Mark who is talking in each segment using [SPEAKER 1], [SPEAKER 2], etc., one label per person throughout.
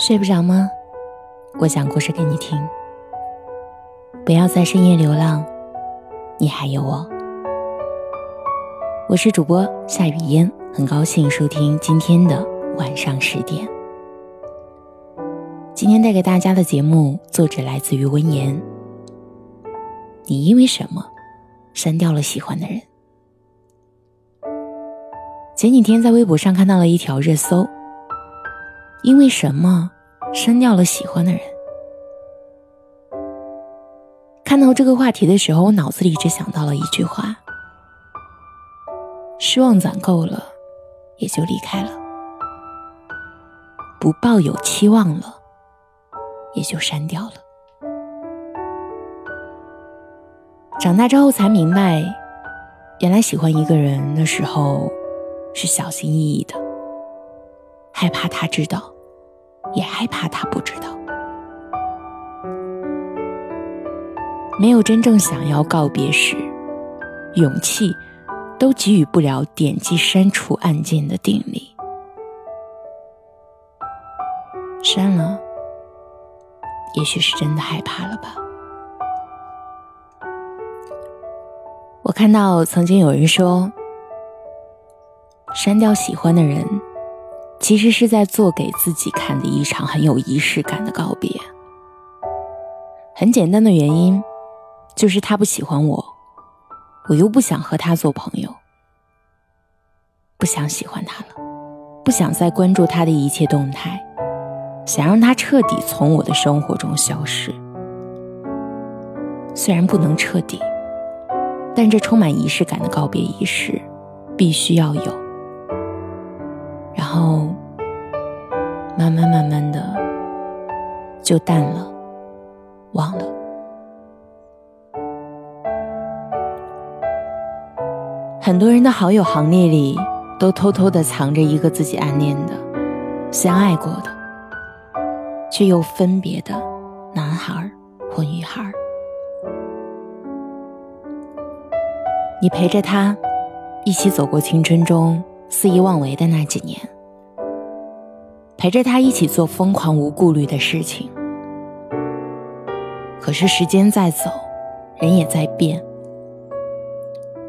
[SPEAKER 1] 睡不着吗？我讲故事给你听。不要在深夜流浪，你还有我。我是主播夏雨嫣，很高兴收听今天的晚上十点。今天带给大家的节目，作者来自于温言。你因为什么删掉了喜欢的人？前几天在微博上看到了一条热搜。因为什么删掉了喜欢的人？看到这个话题的时候，我脑子里只想到了一句话：失望攒够了，也就离开了；不抱有期望了，也就删掉了。长大之后才明白，原来喜欢一个人的时候是小心翼翼的。害怕他知道，也害怕他不知道。没有真正想要告别时，勇气都给予不了点击删除按键的定力。删了，也许是真的害怕了吧。我看到曾经有人说，删掉喜欢的人。其实是在做给自己看的一场很有仪式感的告别。很简单的原因，就是他不喜欢我，我又不想和他做朋友，不想喜欢他了，不想再关注他的一切动态，想让他彻底从我的生活中消失。虽然不能彻底，但这充满仪式感的告别仪式，必须要有。然后，慢慢慢慢的就淡了，忘了。很多人的好友行列里，都偷偷的藏着一个自己暗恋的、相爱过的，却又分别的男孩或女孩。你陪着他，一起走过青春中。肆意妄为的那几年，陪着他一起做疯狂无顾虑的事情。可是时间在走，人也在变，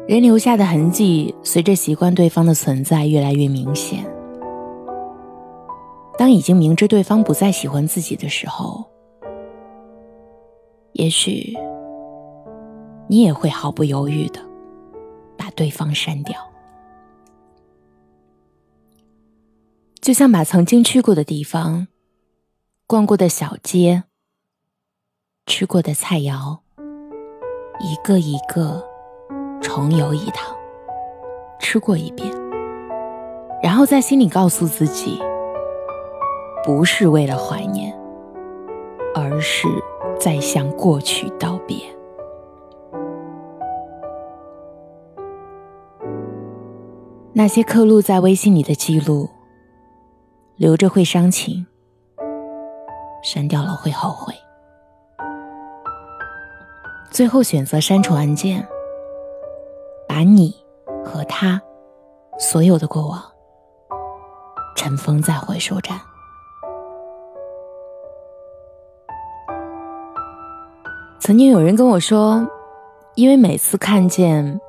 [SPEAKER 1] 人留下的痕迹随着习惯对方的存在越来越明显。当已经明知对方不再喜欢自己的时候，也许你也会毫不犹豫的把对方删掉。就像把曾经去过的地方、逛过的小街、吃过的菜肴，一个一个重游一趟，吃过一遍，然后在心里告诉自己，不是为了怀念，而是在向过去道别。那些刻录在微信里的记录。留着会伤情，删掉了会后悔。最后选择删除按键，把你和他所有的过往尘封在回收站。曾经有人跟我说，因为每次看见，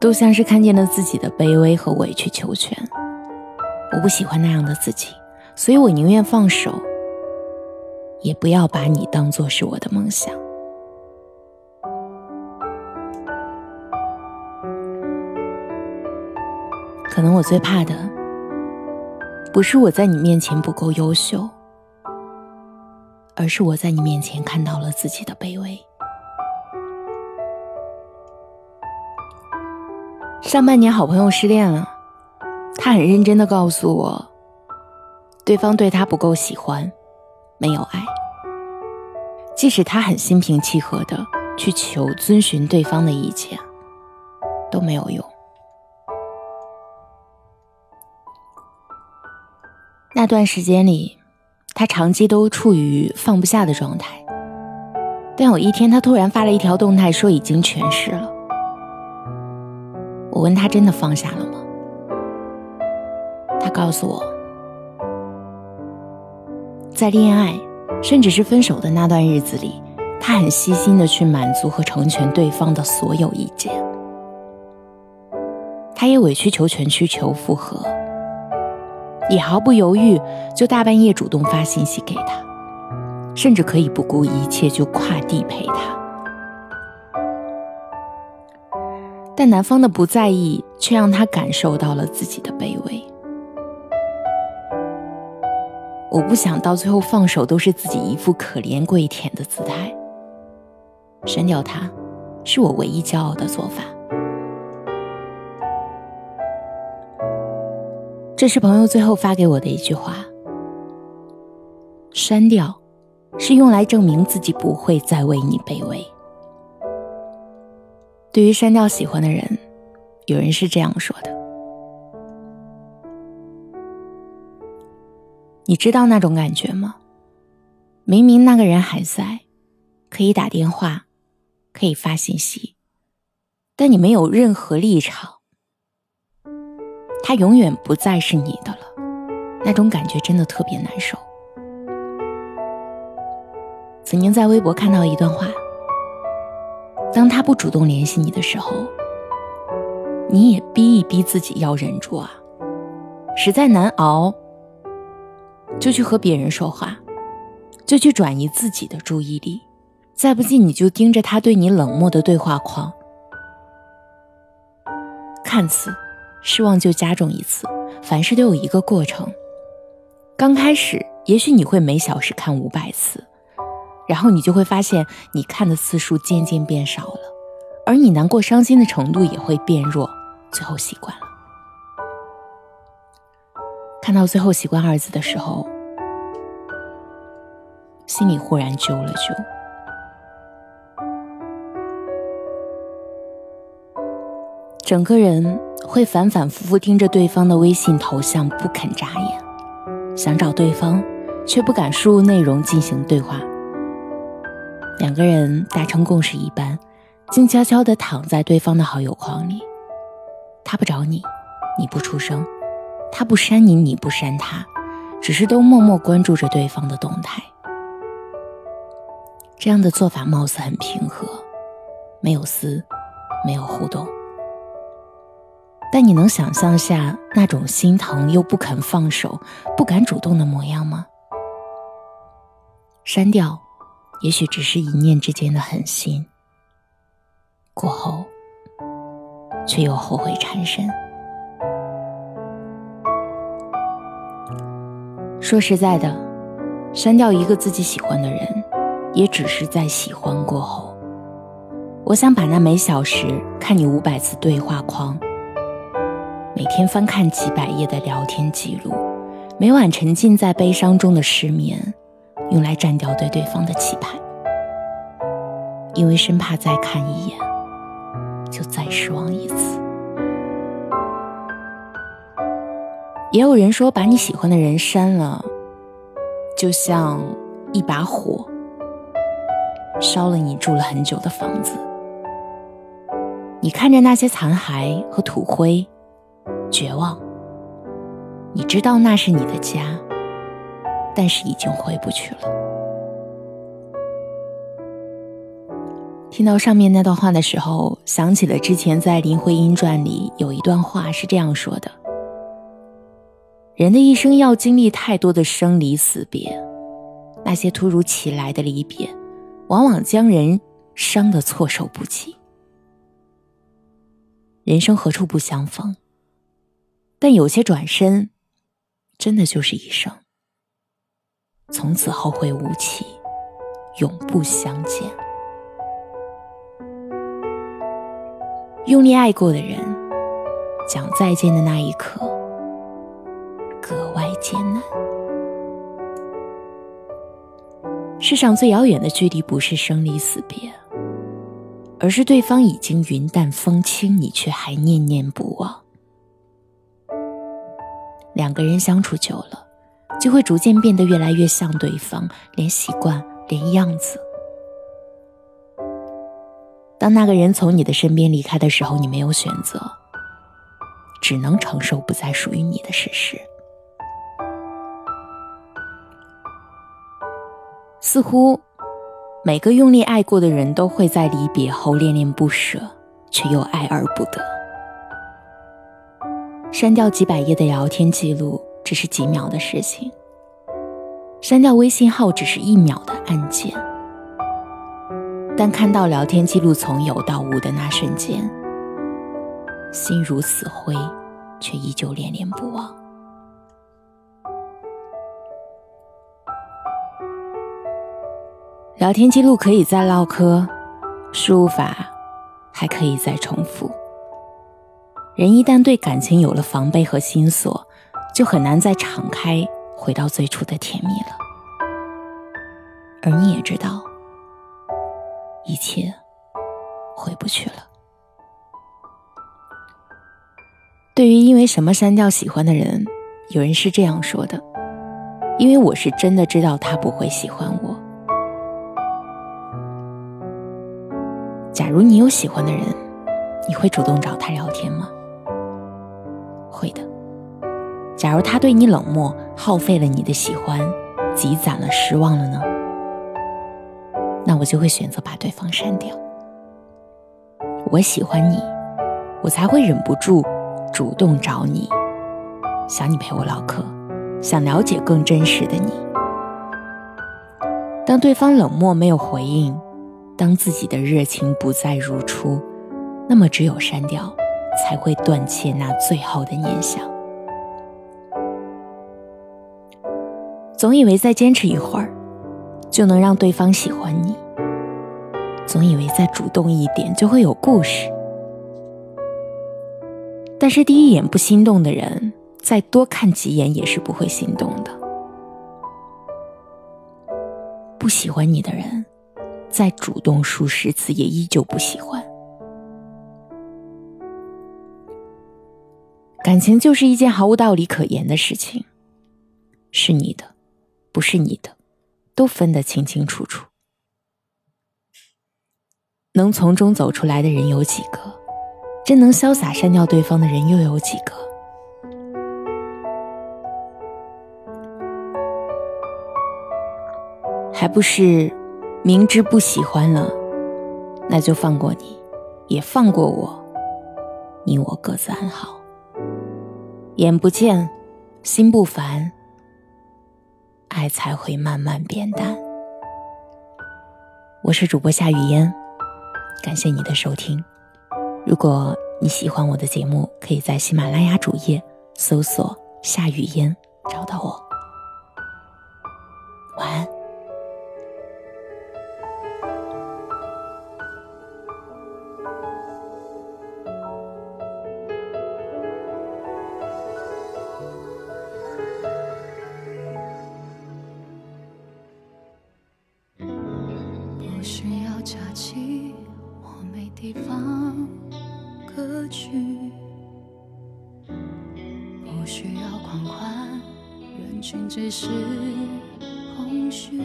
[SPEAKER 1] 都像是看见了自己的卑微和委曲求全。我不喜欢那样的自己，所以我宁愿放手，也不要把你当做是我的梦想。可能我最怕的，不是我在你面前不够优秀，而是我在你面前看到了自己的卑微。上半年，好朋友失恋了。他很认真的告诉我，对方对他不够喜欢，没有爱。即使他很心平气和的去求遵循对方的意见，都没有用。那段时间里，他长期都处于放不下的状态。但有一天，他突然发了一条动态，说已经全释了。我问他：“真的放下了吗？”告诉我，在恋爱，甚至是分手的那段日子里，他很细心的去满足和成全对方的所有意见。他也委曲求全去求复合，也毫不犹豫就大半夜主动发信息给他，甚至可以不顾一切就跨地陪他。但男方的不在意，却让他感受到了自己的卑微。我不想到最后放手都是自己一副可怜跪舔的姿态。删掉他，是我唯一骄傲的做法。这是朋友最后发给我的一句话。删掉，是用来证明自己不会再为你卑微。对于删掉喜欢的人，有人是这样说的。你知道那种感觉吗？明明那个人还在，可以打电话，可以发信息，但你没有任何立场，他永远不再是你的了。那种感觉真的特别难受。曾经在微博看到一段话：当他不主动联系你的时候，你也逼一逼自己要忍住啊，实在难熬。就去和别人说话，就去转移自己的注意力，再不济你就盯着他对你冷漠的对话框，看似失望就加重一次。凡事都有一个过程，刚开始也许你会每小时看五百次，然后你就会发现你看的次数渐渐变少了，而你难过伤心的程度也会变弱，最后习惯了。看到最后“习惯”二字的时候，心里忽然揪了揪，整个人会反反复复盯着对方的微信头像不肯眨眼，想找对方却不敢输入内容进行对话。两个人达成共识一般，静悄悄地躺在对方的好友框里，他不找你，你不出声。他不删你，你不删他，只是都默默关注着对方的动态。这样的做法貌似很平和，没有撕，没有互动。但你能想象下那种心疼又不肯放手、不敢主动的模样吗？删掉，也许只是一念之间的狠心，过后却又后悔缠身。说实在的，删掉一个自己喜欢的人，也只是在喜欢过后。我想把那每小时看你五百次对话框，每天翻看几百页的聊天记录，每晚沉浸在悲伤中的失眠，用来占掉对对方的期盼，因为生怕再看一眼，就再失望一次。也有人说，把你喜欢的人删了，就像一把火烧了你住了很久的房子。你看着那些残骸和土灰，绝望。你知道那是你的家，但是已经回不去了。听到上面那段话的时候，想起了之前在《林徽因传》里有一段话是这样说的。人的一生要经历太多的生离死别，那些突如其来的离别，往往将人伤得措手不及。人生何处不相逢？但有些转身，真的就是一生，从此后会无期，永不相见。用力爱过的人，讲再见的那一刻。世上最遥远的距离，不是生离死别，而是对方已经云淡风轻，你却还念念不忘。两个人相处久了，就会逐渐变得越来越像对方，连习惯，连样子。当那个人从你的身边离开的时候，你没有选择，只能承受不再属于你的事实。似乎每个用力爱过的人都会在离别后恋恋不舍，却又爱而不得。删掉几百页的聊天记录只是几秒的事情，删掉微信号只是一秒的按键。但看到聊天记录从有到无的那瞬间，心如死灰，却依旧恋恋不忘。聊天记录可以再唠嗑，输入法还可以再重复。人一旦对感情有了防备和心锁，就很难再敞开，回到最初的甜蜜了。而你也知道，一切回不去了。对于因为什么删掉喜欢的人，有人是这样说的：因为我是真的知道他不会喜欢我。假如你有喜欢的人，你会主动找他聊天吗？会的。假如他对你冷漠，耗费了你的喜欢，积攒了失望了呢？那我就会选择把对方删掉。我喜欢你，我才会忍不住主动找你，想你陪我唠嗑，想了解更真实的你。当对方冷漠没有回应，当自己的热情不再如初，那么只有删掉，才会断切那最后的念想。总以为再坚持一会儿，就能让对方喜欢你；总以为再主动一点就会有故事。但是第一眼不心动的人，再多看几眼也是不会心动的。不喜欢你的人。再主动数十次，也依旧不喜欢。感情就是一件毫无道理可言的事情，是你的，不是你的，都分得清清楚楚。能从中走出来的人有几个？真能潇洒删掉对方的人又有几个？还不是？明知不喜欢了，那就放过你，也放过我，你我各自安好。眼不见，心不烦，爱才会慢慢变淡。我是主播夏雨嫣，感谢你的收听。如果你喜欢我的节目，可以在喜马拉雅主页搜索“夏雨嫣”找到我。只是空虚。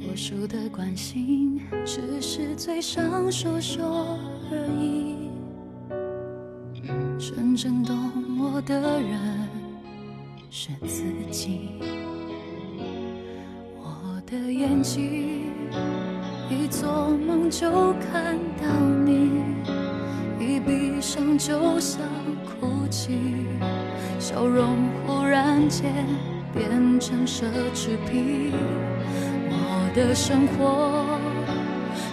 [SPEAKER 1] 多数的关心，只是嘴上说说而已。真正懂我的人是自己，我的眼睛。一做梦就看到你，悲伤就像哭泣，笑容忽然间变成奢侈品。我的生活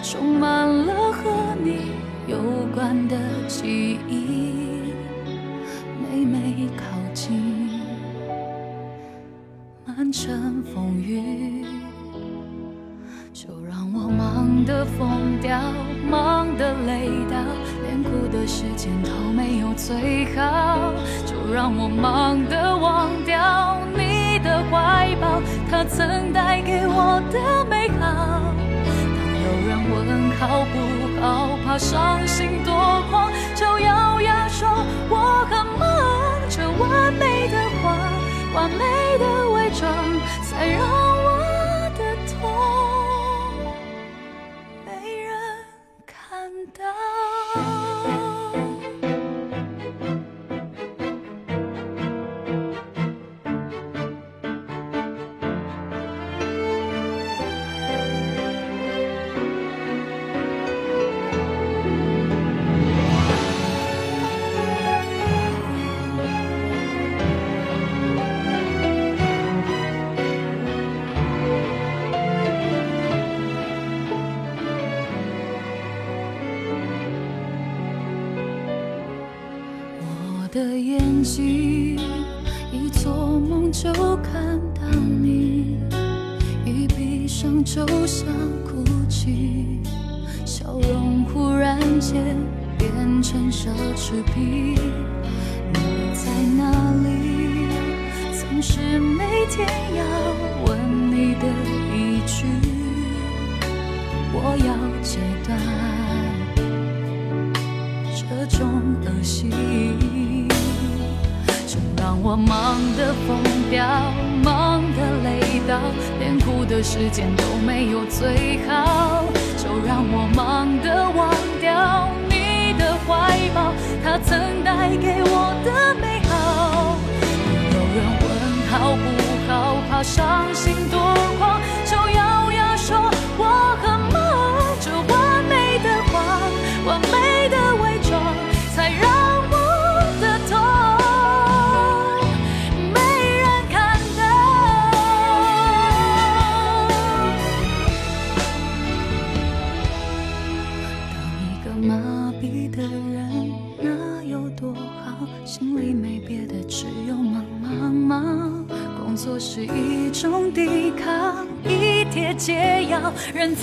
[SPEAKER 1] 充满了和你有关的记忆，每每靠近，满城风雨。的疯掉，忙的累到，连哭的时间都没有最好。就让我忙的忘掉你的怀抱，它曾带给我的美好。当有人问好不好，怕伤心多狂，就咬牙说我很忙。这完美的谎，完美的伪装，才让的眼睛一做梦
[SPEAKER 2] 就看到你一闭上就想哭泣笑容忽然间变成奢侈品。你在哪里总是每天要问你的一句我要戒断这种恶习就让我忙得疯掉，忙得累到，连哭的时间都没有最好。就让我忙得忘掉你的怀抱，它曾带给我的美好。有人问好不好，怕伤心多狂，就咬牙说我很药，人